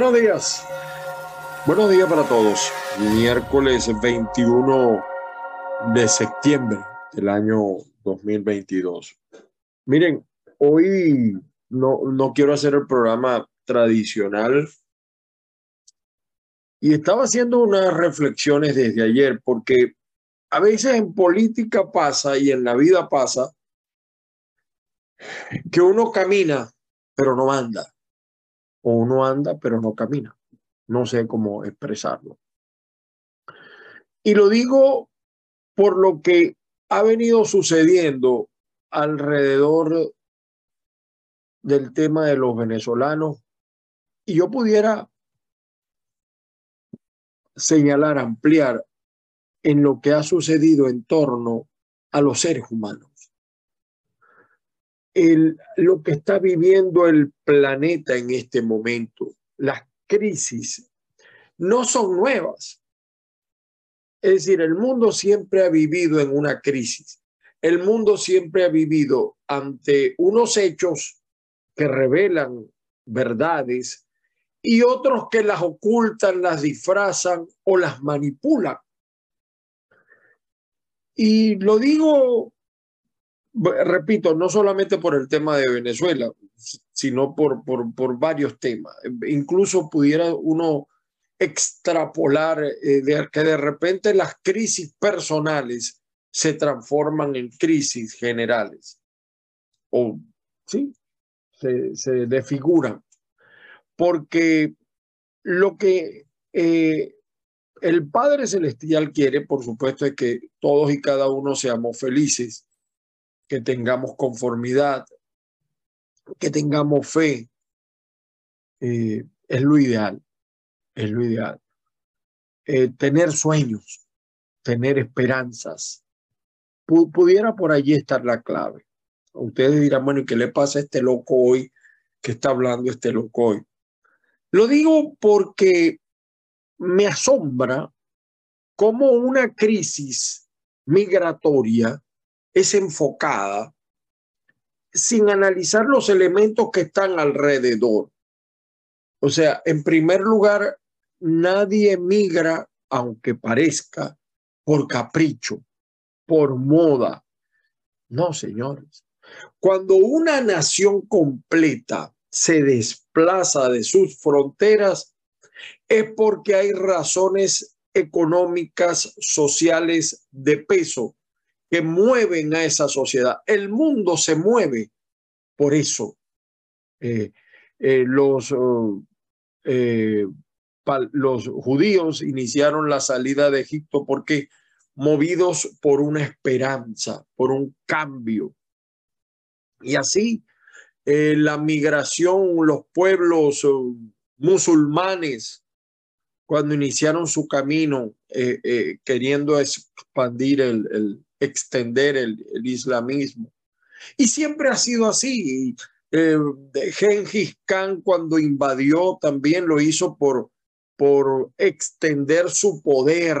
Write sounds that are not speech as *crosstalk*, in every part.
Buenos días. Buenos días para todos. Miércoles 21 de septiembre del año 2022. Miren, hoy no, no quiero hacer el programa tradicional y estaba haciendo unas reflexiones desde ayer porque a veces en política pasa y en la vida pasa que uno camina pero no anda o uno anda pero no camina. No sé cómo expresarlo. Y lo digo por lo que ha venido sucediendo alrededor del tema de los venezolanos. Y yo pudiera señalar, ampliar en lo que ha sucedido en torno a los seres humanos el, lo que está viviendo el planeta en este momento. Las crisis no son nuevas. Es decir, el mundo siempre ha vivido en una crisis. El mundo siempre ha vivido ante unos hechos que revelan verdades y otros que las ocultan, las disfrazan o las manipulan. Y lo digo repito, no solamente por el tema de Venezuela, sino por, por, por varios temas. Incluso pudiera uno extrapolar eh, que de repente las crisis personales se transforman en crisis generales. O, sí, se, se desfiguran. Porque lo que eh, el Padre Celestial quiere, por supuesto, es que todos y cada uno seamos felices que tengamos conformidad, que tengamos fe. Eh, es lo ideal, es lo ideal. Eh, tener sueños, tener esperanzas. pudiera por allí estar la clave. Ustedes dirán, bueno, ¿y qué le pasa a este loco hoy que está hablando este loco hoy? Lo digo porque me asombra cómo una crisis migratoria es enfocada sin analizar los elementos que están alrededor. O sea, en primer lugar, nadie migra, aunque parezca, por capricho, por moda. No, señores. Cuando una nación completa se desplaza de sus fronteras, es porque hay razones económicas, sociales de peso que mueven a esa sociedad. El mundo se mueve por eso. Eh, eh, los, oh, eh, los judíos iniciaron la salida de Egipto porque movidos por una esperanza, por un cambio. Y así la migración, los pueblos oh, musulmanes, cuando iniciaron su camino queriendo expandir el, extender el, islamismo. Y siempre ha sido así. Eh, Gengis Khan cuando invadió también lo hizo por, por extender su poder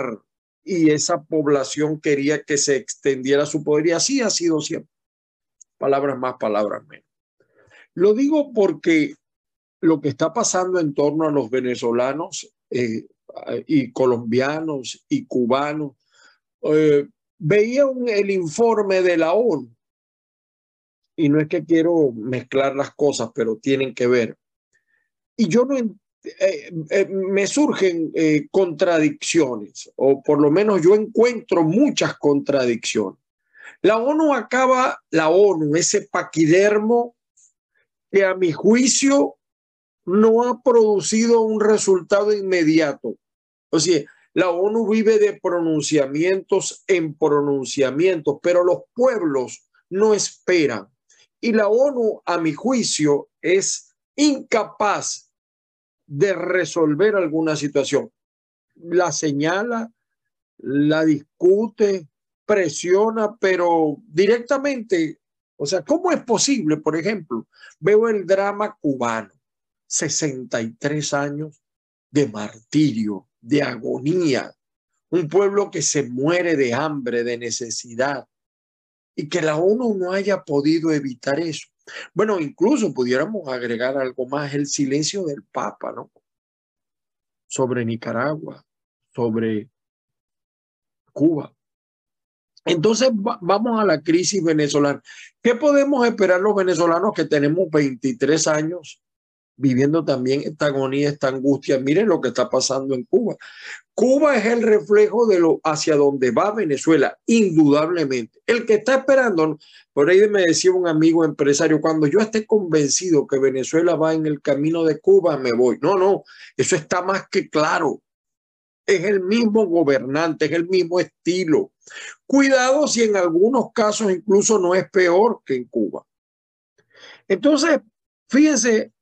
y esa población quería que se extendiera su poder y así ha sido siempre. Palabras más, palabras menos. Lo digo porque lo que está pasando en torno a los venezolanos eh, y colombianos y cubanos eh, veía el informe de la ONU, y no es que quiero mezclar las cosas, pero tienen que ver. Y yo no, eh, eh, me surgen eh, contradicciones, o por lo menos yo encuentro muchas contradicciones. La ONU acaba, la ONU, ese paquidermo que a mi juicio no ha producido un resultado inmediato. O sea, la ONU vive de pronunciamientos en pronunciamientos, pero los pueblos no esperan. Y la ONU, a mi juicio, es incapaz de resolver alguna situación. La señala, la discute, presiona, pero directamente, o sea, ¿cómo es posible? Por ejemplo, veo el drama cubano, 63 años de martirio, de agonía, un pueblo que se muere de hambre, de necesidad, y que la ONU no haya podido evitar eso. Bueno, incluso pudiéramos agregar algo más, el silencio del Papa, ¿no? sobre Nicaragua, sobre Cuba. Entonces vamos a la crisis venezolana. ¿Qué podemos esperar los venezolanos que tenemos 23 años viviendo también esta agonía, esta angustia? Miren lo que está pasando en Cuba. Cuba es el reflejo de lo hacia donde va Venezuela, indudablemente. El que está esperando, por ahí me decía un amigo empresario, cuando yo esté convencido que Venezuela va en el camino de Cuba, me voy. No, no, eso está más que claro es el mismo gobernante, es el mismo estilo. Cuidado si en algunos casos incluso no es peor que en Cuba. Entonces, fíjense,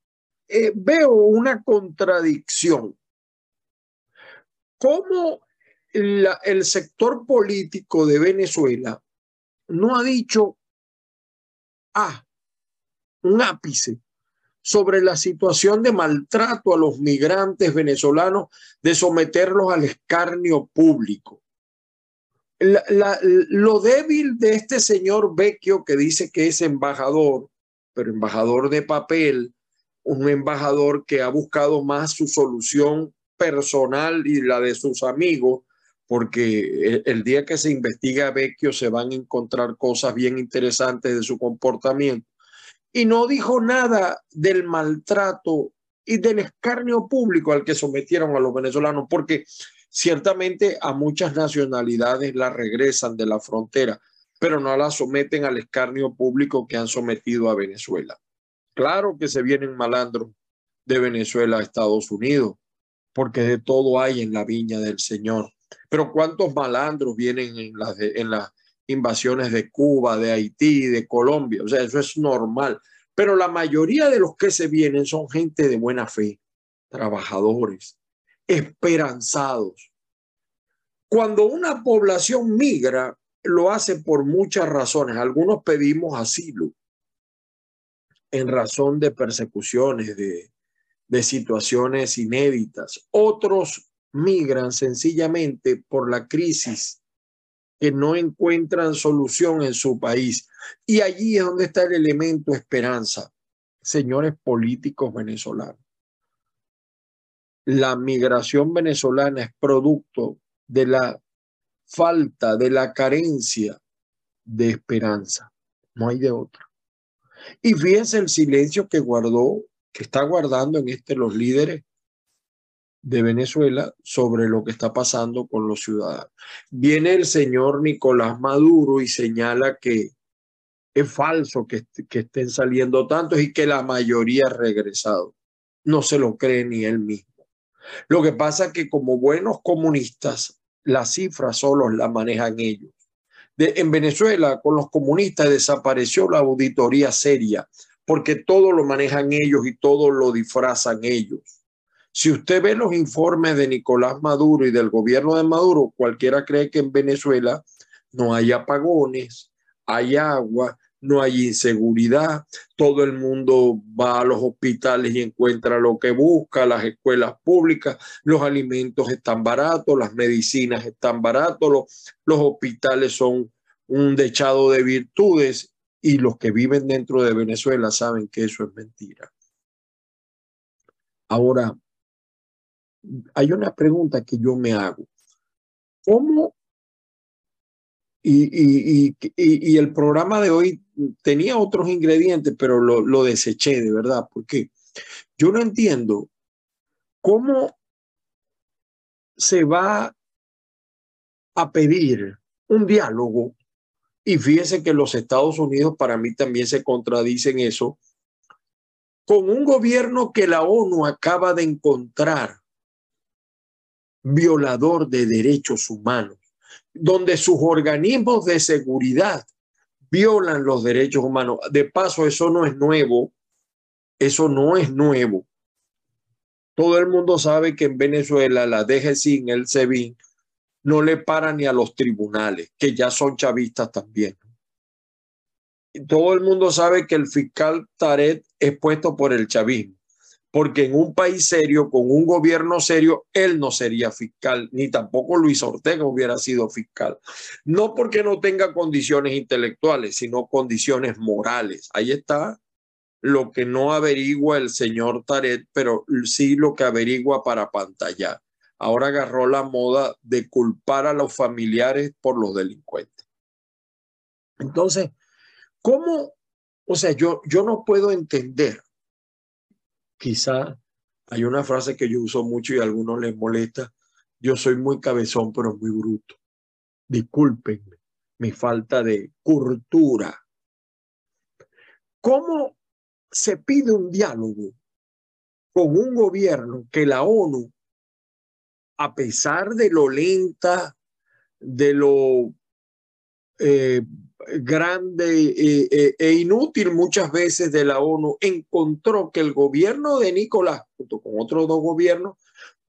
eh, veo una contradicción. ¿Cómo el sector político de Venezuela no ha dicho, ah, un ápice, sobre la situación de maltrato a los migrantes venezolanos, de someterlos al escarnio público. lo débil de este señor Vecchio que dice que es embajador, pero embajador de papel, un embajador que ha buscado más su solución personal y la de sus amigos, porque el, día que se investiga a Vecchio se van a encontrar cosas bien interesantes de su comportamiento y no dijo nada del maltrato y del escarnio público al que sometieron a los venezolanos, porque ciertamente a muchas nacionalidades la regresan de la frontera, pero no la someten al escarnio público que han sometido a Venezuela. Claro que se vienen malandros de Venezuela a Estados Unidos, porque de todo hay en la viña del Señor. Pero ¿cuántos malandros vienen en las, invasiones de Cuba, de Haití, de Colombia. O sea, eso es normal. Pero la mayoría de los que se vienen son gente de buena fe, trabajadores, esperanzados. Cuando una población migra, lo hace por muchas razones. Algunos pedimos asilo en razón de persecuciones, de, de situaciones inéditas. Otros migran sencillamente por la crisis que no encuentran solución en su país. Y allí es donde está el elemento esperanza, señores políticos venezolanos. La migración venezolana es producto de la falta, de la carencia de esperanza. No hay de otra. Y fíjense el silencio que guardó, que está guardando en este los líderes de Venezuela sobre lo que está pasando con los ciudadanos. Viene el señor Nicolás Maduro y señala que es falso que, estén saliendo tantos y que la mayoría ha regresado. No se lo cree ni él mismo. Lo que pasa es que como buenos comunistas, las cifras solo las manejan ellos. En Venezuela, con los comunistas desapareció la auditoría seria, porque todo lo manejan ellos y todo lo disfrazan ellos. Si usted ve los informes de Nicolás Maduro y del gobierno de Maduro, cualquiera cree que en Venezuela no hay apagones, hay agua, no hay inseguridad, todo el mundo va a los hospitales y encuentra lo que busca, las escuelas públicas, los alimentos están baratos, las medicinas están baratos, los, los hospitales son un dechado de virtudes y los que viven dentro de Venezuela saben que eso es mentira. Ahora, hay una pregunta que yo me hago. ¿Cómo? Y, el programa de hoy tenía otros ingredientes, pero lo, lo deseché de verdad, porque yo no entiendo cómo se va a pedir un diálogo y fíjese que los Estados Unidos para mí también se contradicen eso, con un gobierno que la ONU acaba de encontrar violador de derechos humanos, donde sus organismos de seguridad violan los derechos humanos. De paso, eso no es nuevo, eso no es nuevo. Todo el mundo sabe que en Venezuela la DGCIN, el SEBIN, no le para ni a los tribunales, que ya son chavistas también. Todo el mundo sabe que el fiscal Taret es puesto por el chavismo porque en un país serio, con un gobierno serio, él no sería fiscal, ni tampoco Luis Ortega hubiera sido fiscal. No porque no tenga condiciones intelectuales, sino condiciones morales. Ahí está lo que no averigua el señor Taret, pero sí lo que averigua para pantallar. Ahora agarró la moda de culpar a los familiares por los delincuentes. Entonces, ¿cómo? O sea, yo, yo no puedo entender. Quizá hay una frase que yo uso mucho y a algunos les molesta. Yo soy muy cabezón, pero muy bruto. Discúlpenme mi falta de cultura. ¿Cómo se pide un diálogo con un gobierno que la ONU, a pesar de lo lenta, de lo eh, grande eh, eh, e inútil muchas veces de la ONU, encontró que el gobierno de Nicolás, junto con otros dos gobiernos,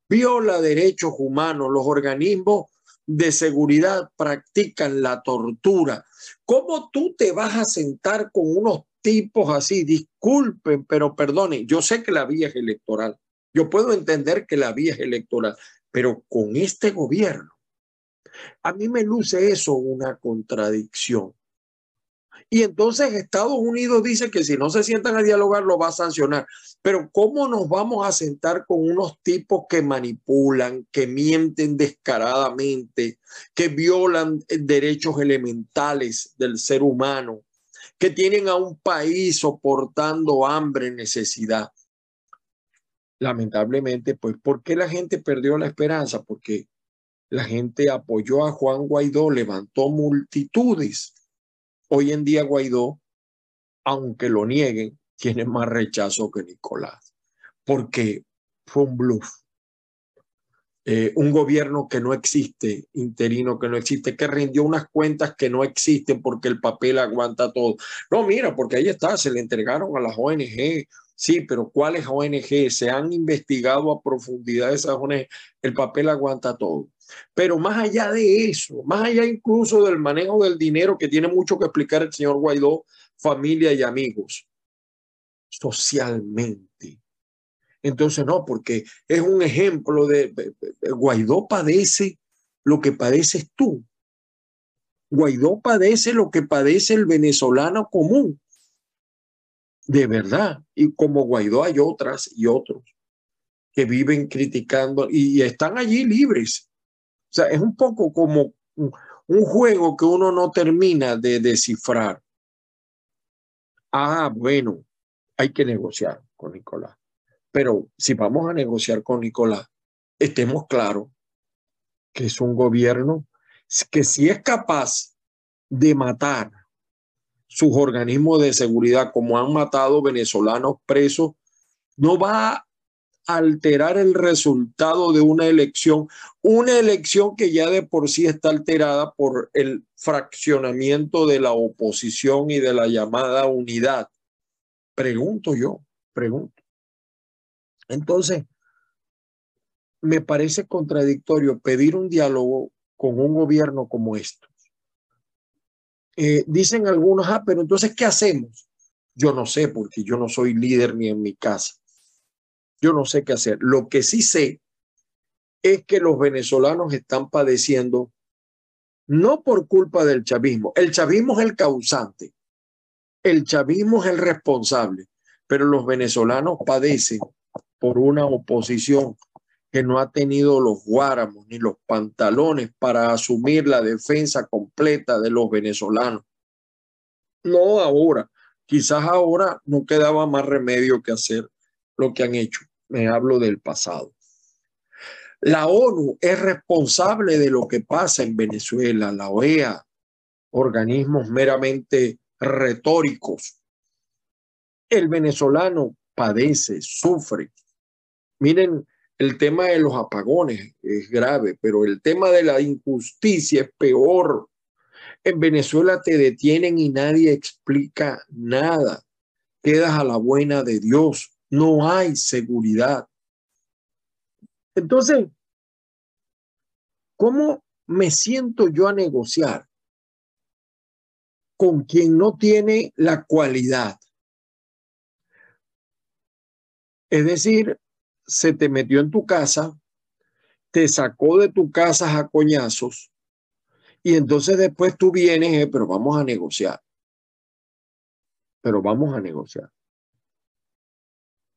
viola derechos humanos, los organismos de seguridad practican la tortura. ¿Cómo tú te vas a sentar con unos tipos así? Disculpen, pero perdonen, yo sé que la vía es electoral. Yo puedo entender que la vía es electoral, pero con este gobierno, a mí me luce eso una contradicción. Y entonces Estados Unidos dice que si no se sientan a dialogar lo va a sancionar. Pero ¿cómo nos vamos a sentar con unos tipos que manipulan, que mienten descaradamente, que violan derechos elementales del ser humano, que tienen a un país soportando hambre, necesidad? Lamentablemente, pues, ¿por qué la gente perdió la esperanza? Porque la gente apoyó a Juan Guaidó, levantó multitudes Hoy en día Guaidó, aunque lo nieguen, tiene más rechazo que Nicolás, porque fue un bluff. Eh, un gobierno que no existe, interino que no existe, que rindió unas cuentas que no existen porque el papel aguanta todo. No, mira, porque ahí está, se le entregaron a las ONG. Sí, pero ¿cuáles ONG? Se han investigado a profundidad esas ONG. El papel aguanta todo. Pero más allá de eso, más allá incluso del manejo del dinero que tiene mucho que explicar el señor Guaidó, familia y amigos, socialmente. Entonces, no, porque es un ejemplo de, Guaidó padece lo que padeces tú. Guaidó padece lo que padece el venezolano común. De verdad. Y como Guaidó hay otras y otros que viven criticando y están allí libres o sea, es un poco como un juego que uno no termina de descifrar. Ah, bueno, hay que negociar con Nicolás. Pero si vamos a negociar con Nicolás, estemos claros que es un gobierno que si es capaz de matar sus organismos de seguridad como han matado venezolanos presos, no va alterar el resultado de una elección, una elección que ya de por sí está alterada por el fraccionamiento de la oposición y de la llamada unidad. Pregunto yo, pregunto. Entonces, me parece contradictorio pedir un diálogo con un gobierno como estos. Eh, dicen algunos, ah, pero entonces, ¿qué hacemos? Yo no sé, porque yo no soy líder ni en mi casa yo no sé qué hacer. Lo que sí sé es que los venezolanos están padeciendo no por culpa del chavismo. El chavismo es el causante. El chavismo es el responsable. Pero los venezolanos padecen por una oposición que no ha tenido los guáramos ni los pantalones para asumir la defensa completa de los venezolanos. No ahora. Quizás ahora no quedaba más remedio que hacer lo que han hecho me hablo del pasado. La ONU es responsable de lo que pasa en Venezuela, la OEA, organismos meramente retóricos. El venezolano padece, sufre. Miren, el tema de los apagones es grave, pero el tema de la injusticia es peor. En Venezuela te detienen y nadie explica nada. Quedas a la buena de Dios no hay seguridad. Entonces, ¿cómo me siento yo a negociar con quien no tiene la cualidad? Es decir, se te metió en tu casa, te sacó de tu casa a coñazos y entonces después tú vienes, eh, pero vamos a negociar. Pero vamos a negociar.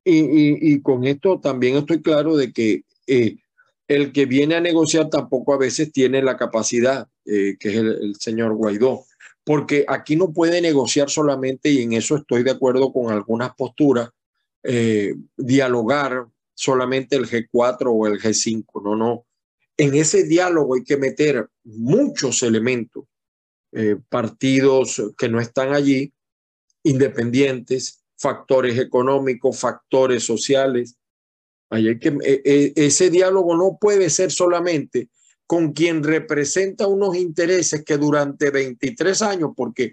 Y, con esto también estoy claro de que eh, el que viene a negociar tampoco a veces tiene la capacidad, eh, que es el, señor Guaidó, porque aquí no puede negociar solamente, y en eso estoy de acuerdo con algunas posturas, eh, dialogar solamente el G4 o el G5, no, no. En ese diálogo hay que meter muchos elementos, partidos que no están allí, independientes, factores económicos, factores sociales. hay que, e, e, ese diálogo no puede ser solamente con quien representa unos intereses que durante 23 años, porque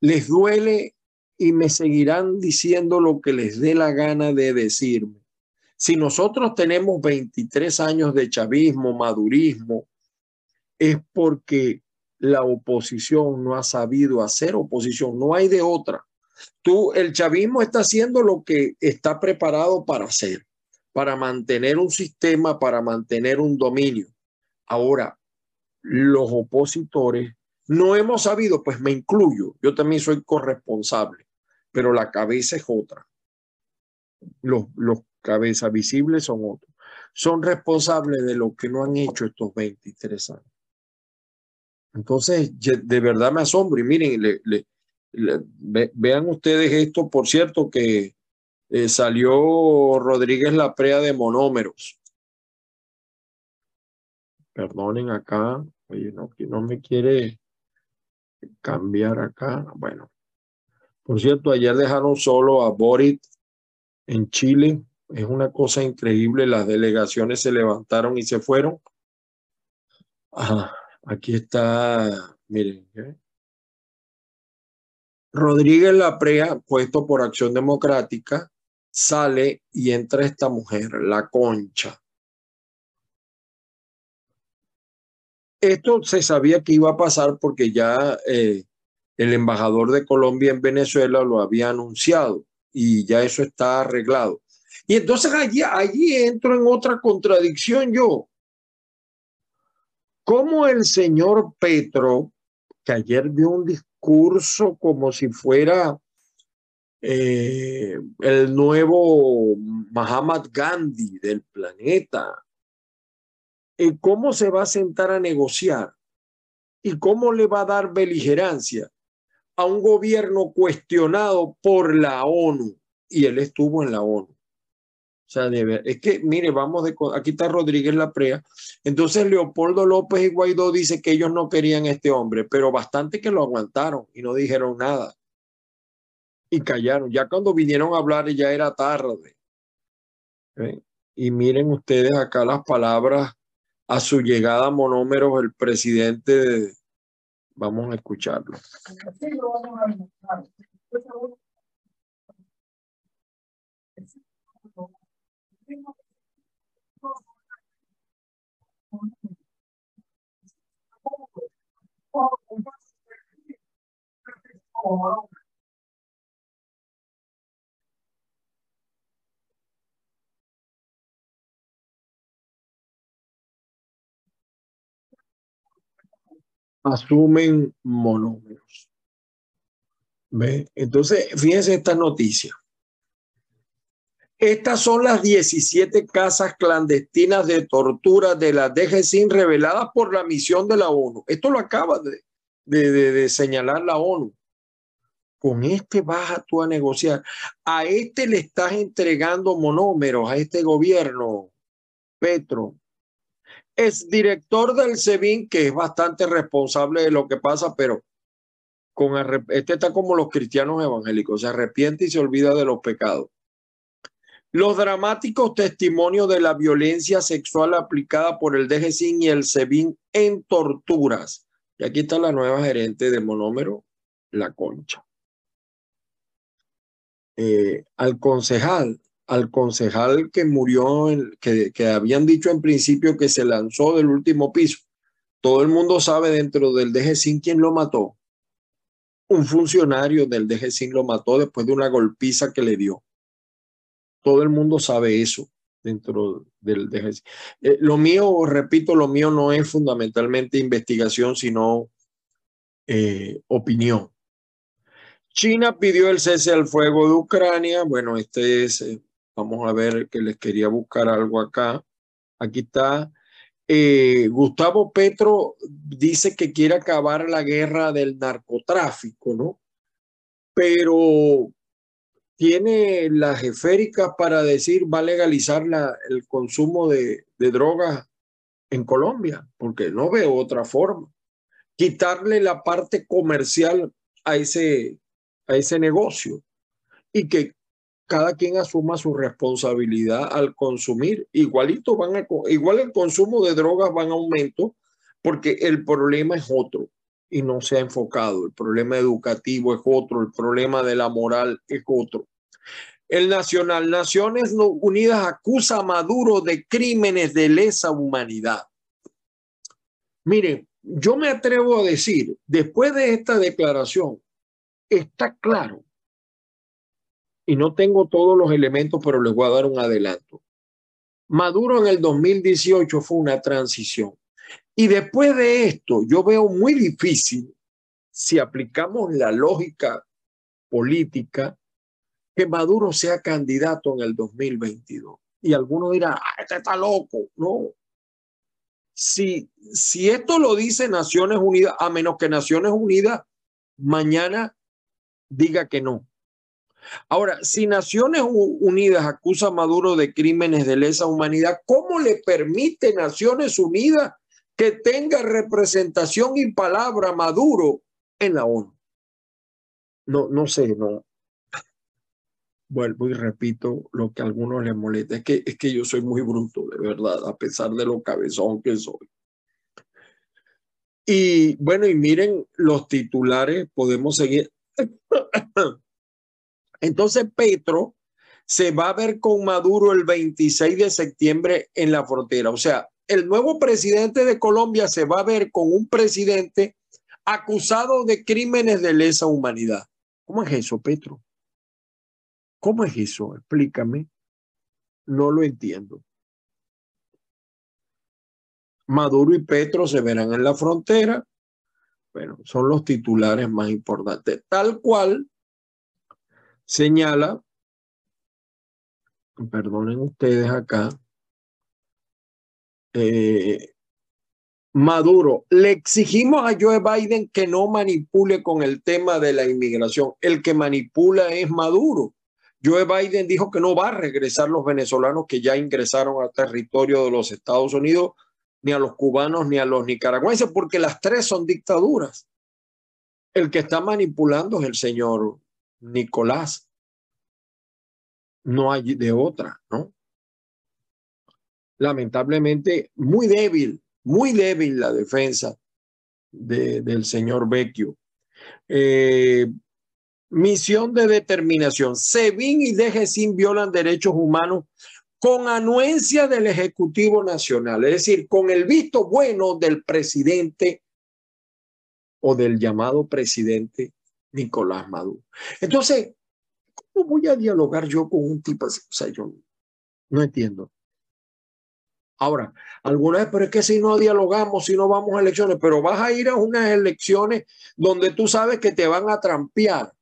les duele y me seguirán diciendo lo que les dé la gana de decirme. Si nosotros tenemos 23 años de chavismo, madurismo, es porque la oposición no ha sabido hacer oposición, no hay de otra. Tú, el chavismo está haciendo lo que está preparado para hacer, para mantener un sistema, para mantener un dominio. Ahora, los opositores no hemos sabido, pues me incluyo, yo también soy corresponsable, pero la cabeza es otra. Los, los cabezas visibles son otros. Son responsables de lo que no han hecho estos 23 años. Entonces, de verdad me asombro y miren, le, le, vean ustedes esto, por cierto, que eh, salió Rodríguez la prea de monómeros. Perdonen acá, oye, no, no me quiere cambiar acá. Bueno, por cierto, ayer dejaron solo a Borit en Chile. Es una cosa increíble. Las delegaciones se levantaron y se fueron. aquí está, miren, ¿eh? Rodríguez Laprea, puesto por Acción Democrática, sale y entra esta mujer, la concha. Esto se sabía que iba a pasar porque ya eh, el embajador de Colombia en Venezuela lo había anunciado y ya eso está arreglado. Y entonces allí, allí entro en otra contradicción yo. ¿Cómo el señor Petro, que ayer dio un discurso, como si fuera eh, el nuevo Mahatma Gandhi del planeta. ¿Y ¿Cómo se va a sentar a negociar? ¿Y cómo le va a dar beligerancia a un gobierno cuestionado por la ONU? Y él estuvo en la ONU. O sea, es que, mire, vamos de, aquí está Rodríguez Laprea. Entonces Leopoldo López y Guaidó dice que ellos no querían a este hombre, pero bastante que lo aguantaron y no dijeron nada. Y callaron. Ya cuando vinieron a hablar ya era tarde. Y miren ustedes acá las palabras a su llegada a monómeros el presidente. Vamos a escucharlo. Asumen monómeros. ¿Ve? Entonces, fíjense esta noticia. Estas son las 17 casas clandestinas de tortura de la DGCIN reveladas por la misión de la ONU. Esto lo acaba de, señalar la ONU. Con este vas tú a negociar. A este le estás entregando monómeros, a este gobierno, Petro. Es director del SEBIN, que es bastante responsable de lo que pasa, pero con este está como los cristianos evangélicos, se arrepiente y se olvida de los pecados. Los dramáticos testimonios de la violencia sexual aplicada por el DGCIN y el SEBIN en torturas. Y aquí está la nueva gerente de Monómero, La Concha. Eh, al concejal, al concejal que murió, que, que habían dicho en principio que se lanzó del último piso. Todo el mundo sabe dentro del DGCIN quién lo mató. Un funcionario del DGCIN lo mató después de una golpiza que le dio. Todo el mundo sabe eso dentro del. Eh, lo mío, repito, lo mío no es fundamentalmente investigación, sino eh, opinión. China pidió el cese al fuego de Ucrania. Bueno, este es eh, Vamos a ver que les quería buscar algo acá. Aquí está. Gustavo Petro dice que quiere acabar la guerra del narcotráfico, ¿no? Pero tiene las esféricas para decir va a legalizar el consumo de, de drogas en Colombia, porque no veo otra forma. Quitarle la parte comercial a ese, a ese negocio y que cada quien asuma su responsabilidad al consumir. Igualito van a, igual el consumo de drogas va en aumento porque el problema es otro y no se ha enfocado. El problema educativo es otro, el problema de la moral es otro. El Nacional Naciones Unidas acusa a Maduro de crímenes de lesa humanidad. Miren, yo me atrevo a decir, después de esta declaración, está claro y no tengo todos los elementos, pero les voy a dar un adelanto. Maduro en el 2018 fue una transición. Y después de esto, yo veo muy difícil, si aplicamos la lógica política, que Maduro sea candidato en el 2022. Y algunos dirán, ah, este está loco. No. Si, si esto lo dice Naciones Unidas, a menos que Naciones Unidas mañana diga que no. Ahora, si Naciones Unidas acusa a Maduro de crímenes de lesa humanidad, ¿cómo le permite Naciones Unidas que tenga representación y palabra Maduro en la ONU? No, no sé, no. Vuelvo y repito lo que a algunos les molesta. Es que, es que yo soy muy bruto, de verdad, a pesar de lo cabezón que soy. Y bueno, y miren los titulares, podemos seguir. *coughs* Entonces Petro se va a ver con Maduro el 26 de septiembre en la frontera. O sea, el nuevo presidente de Colombia se va a ver con un presidente acusado de crímenes de lesa humanidad. ¿Cómo es eso, Petro? ¿Cómo es eso? Explícame. No lo entiendo. Maduro y Petro se verán en la frontera. Bueno, son los titulares más importantes. Tal cual señala, perdonen ustedes acá, eh, Maduro, le exigimos a Joe Biden que no manipule con el tema de la inmigración. El que manipula es Maduro. Joe Biden dijo que no va a regresar los venezolanos que ya ingresaron al territorio de los Estados Unidos, ni a los cubanos ni a los nicaragüenses, porque las tres son dictaduras. El que está manipulando es el señor Nicolás. No hay de otra, ¿no? Lamentablemente, muy débil, muy débil la defensa del señor Vecchio. Eh, misión de determinación. SEBIN y DGCIN violan derechos humanos con anuencia del Ejecutivo Nacional, es decir, con el visto bueno del presidente o del llamado presidente Nicolás Maduro. Entonces, ¿cómo voy a dialogar yo con un tipo así? O sea, yo no entiendo. Ahora, alguna vez, pero es que si no dialogamos, si no vamos a elecciones, pero vas a ir a unas elecciones donde tú sabes que te van a trampear.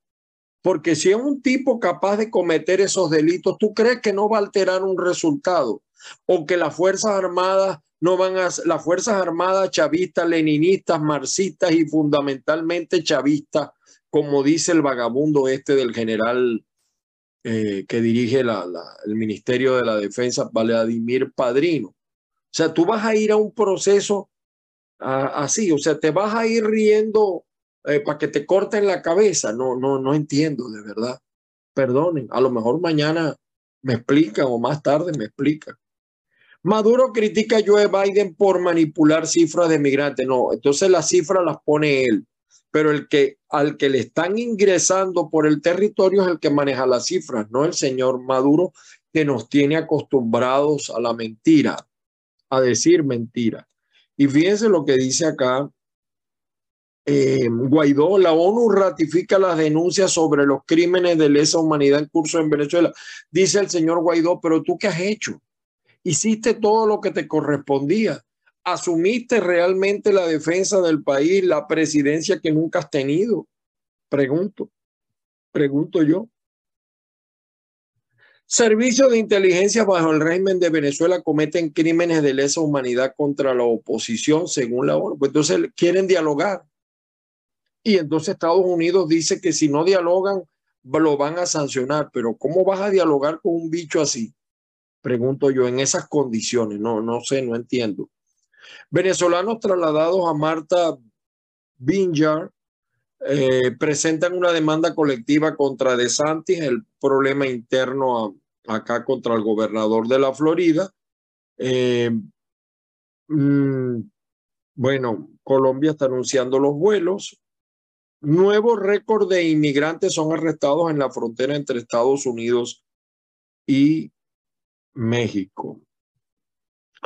Porque si es un tipo capaz de cometer esos delitos, ¿tú crees que no va a alterar un resultado? O que las Fuerzas Armadas no van a, las Fuerzas Armadas chavistas, leninistas, marxistas y fundamentalmente chavistas, como dice el vagabundo este del general eh, que dirige el Ministerio de la Defensa, Vladimir Padrino. O sea, tú vas a ir a un proceso así, o sea, te vas a ir riendo eh, para que te corten la cabeza. No, no, no entiendo, de verdad. Perdonen, a lo mejor mañana me explican o más tarde me explican. Maduro critica a Joe Biden por manipular cifras de migrantes. No, entonces las cifras las pone él. Pero el que al que le están ingresando por el territorio es el que maneja las cifras, no el señor Maduro que nos tiene acostumbrados a la mentira, a decir mentira. Y fíjense lo que dice acá eh, Guaidó, la ONU ratifica las denuncias sobre los crímenes de lesa humanidad en curso en Venezuela. Dice el señor Guaidó, pero tú qué has hecho? hiciste todo lo que te correspondía. ¿Asumiste realmente la defensa del país, la presidencia que nunca has tenido? Pregunto, pregunto yo. Servicios de inteligencia bajo el régimen de Venezuela cometen crímenes de lesa humanidad contra la oposición, según la ONU. Pues entonces quieren dialogar. Y entonces Estados Unidos dice que si no dialogan, lo van a sancionar. Pero ¿cómo vas a dialogar con un bicho así? Pregunto yo, en esas condiciones. No, no sé, no entiendo. Venezolanos trasladados a Marta Binjar eh, presentan una demanda colectiva contra DeSantis, el problema interno acá contra el gobernador de la Florida. Eh, mm, bueno, Colombia está anunciando los vuelos. Nuevos récords de inmigrantes son arrestados en la frontera entre Estados Unidos y México.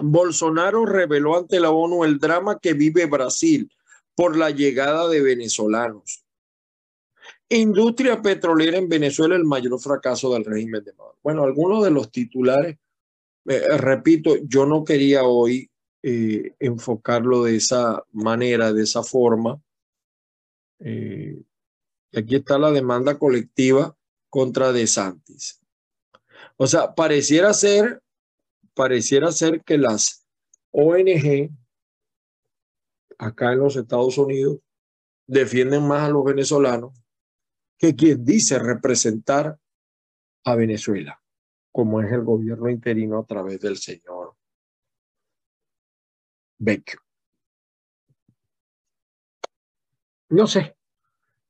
Bolsonaro reveló ante la ONU el drama que vive Brasil por la llegada de venezolanos. Industria petrolera en Venezuela, el mayor fracaso del régimen de Maduro. Bueno, algunos de los titulares, eh, repito, yo no quería hoy eh, enfocarlo de esa manera, de esa forma. Eh, aquí está la demanda colectiva contra De Santis. O sea, pareciera ser, pareciera ser que las ONG acá en los Estados Unidos defienden más a los venezolanos que quien dice representar a Venezuela, como es el gobierno interino a través del señor Vecchio. No sé,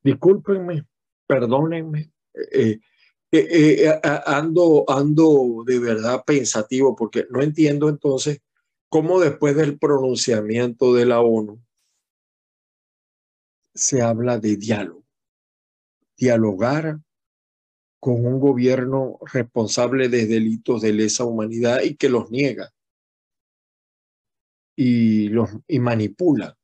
discúlpenme, perdónenme, eh, eh, eh, ando, ando de verdad pensativo porque no entiendo entonces cómo después del pronunciamiento de la ONU se habla de diálogo. Dialogar con un gobierno responsable de delitos de lesa humanidad y que los niega y, los, y manipula.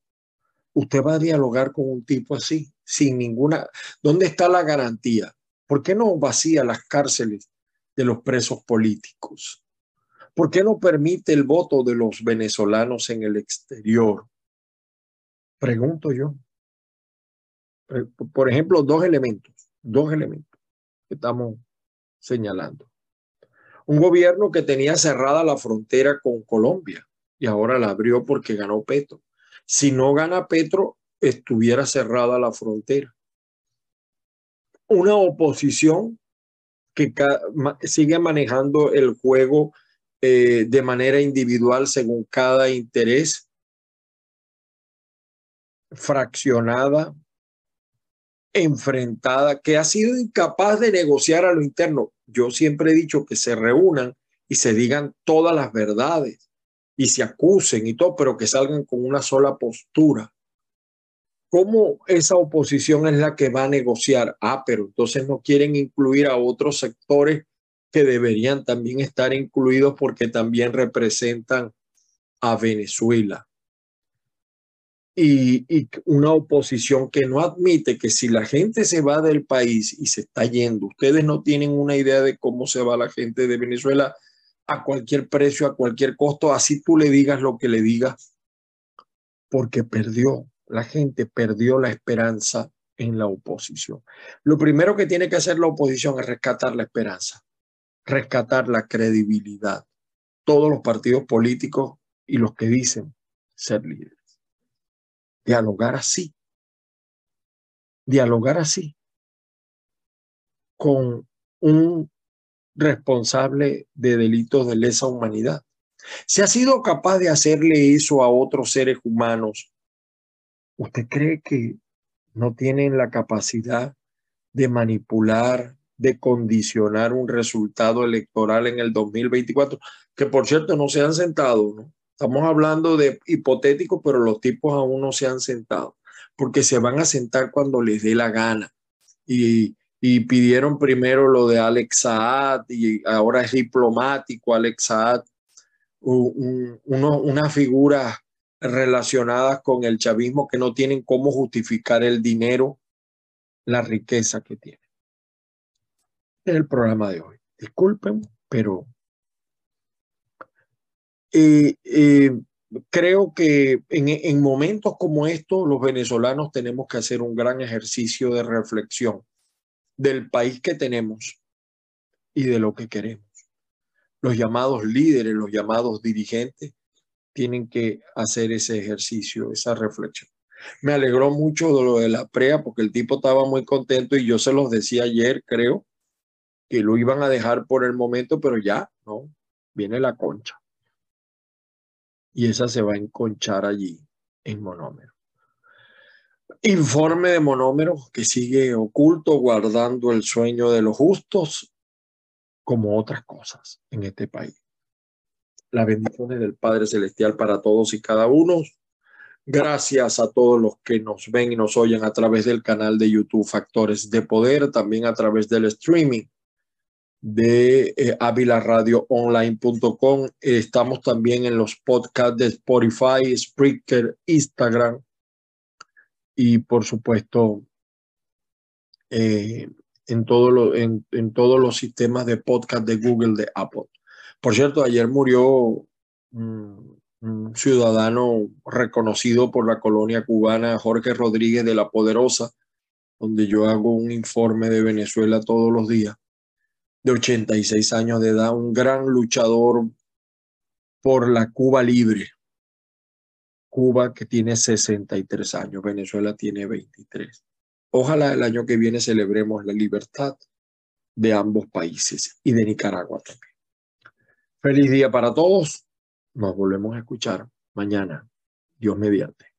Usted va a dialogar con un tipo así, sin ninguna... ¿Dónde está la garantía? ¿Por qué no vacía las cárceles de los presos políticos? ¿Por qué no permite el voto de los venezolanos en el exterior? Pregunto yo. Por ejemplo, dos elementos, dos elementos que estamos señalando. Un gobierno que tenía cerrada la frontera con Colombia y ahora la abrió porque ganó Petro. Si no gana Petro, estuviera cerrada la frontera. Una oposición que sigue manejando el juego eh, de manera individual según cada interés, fraccionada, enfrentada, que ha sido incapaz de negociar a lo interno. Yo siempre he dicho que se reúnan y se digan todas las verdades y se acusen y todo, pero que salgan con una sola postura. ¿Cómo esa oposición es la que va a negociar? Ah, pero entonces no quieren incluir a otros sectores que deberían también estar incluidos porque también representan a Venezuela. Y, una oposición que no admite que si la gente se va del país y se está yendo, ustedes no tienen una idea de cómo se va la gente de Venezuela a cualquier precio, a cualquier costo, así tú le digas lo que le digas, porque perdió, la gente perdió la esperanza en la oposición. Lo primero que tiene que hacer la oposición es rescatar la esperanza rescatar la credibilidad. Todos los partidos políticos y los que dicen ser líderes. Dialogar así. Dialogar así con un responsable de delitos de lesa humanidad. Se ha sido capaz de hacerle eso a otros seres humanos, ¿usted cree que no tienen la capacidad de manipular, de condicionar un resultado electoral en el 2024, que por cierto no se han sentado, ¿no? Estamos hablando de hipotético, pero los tipos aún no se han sentado, porque se van a sentar cuando les dé la gana. Y, y pidieron primero lo de Alex Saad y ahora es diplomático Alex Saad, un, unas figuras relacionadas con el chavismo que no tienen cómo justificar el dinero, la riqueza que tienen el programa de hoy. Disculpen, pero eh, eh, creo que en, en, momentos como estos los venezolanos tenemos que hacer un gran ejercicio de reflexión del país que tenemos y de lo que queremos. Los llamados líderes, los llamados dirigentes, tienen que hacer ese ejercicio, esa reflexión. Me alegró mucho de lo de la PREA porque el tipo estaba muy contento y yo se los decía ayer, creo, que lo iban a dejar por el momento, pero ya, ¿no? Viene la concha. Y esa se va a enconchar allí en monómero. Informe de monómero que sigue oculto, guardando el sueño de los justos, como otras cosas en este país las bendiciones del Padre Celestial para todos y cada uno. Gracias a todos los que nos ven y nos oyen a través del canal de YouTube Factores de Poder, también a través del streaming de eh, avilaradioonline.com. Estamos también en los podcasts de Spotify, Spreaker, Instagram y por supuesto eh, en, todo lo, en, en todos los sistemas de podcast de Google, de Apple. Por cierto, ayer murió un, ciudadano reconocido por la colonia cubana, Jorge Rodríguez de la Poderosa, donde yo hago un informe de Venezuela todos los días, de 86 años de edad, un gran luchador por la Cuba libre. Cuba que tiene 63 años, Venezuela tiene 23. Ojalá el año que viene celebremos la libertad de ambos países y de Nicaragua también. Feliz día para todos. Nos volvemos a escuchar mañana. Dios mediante.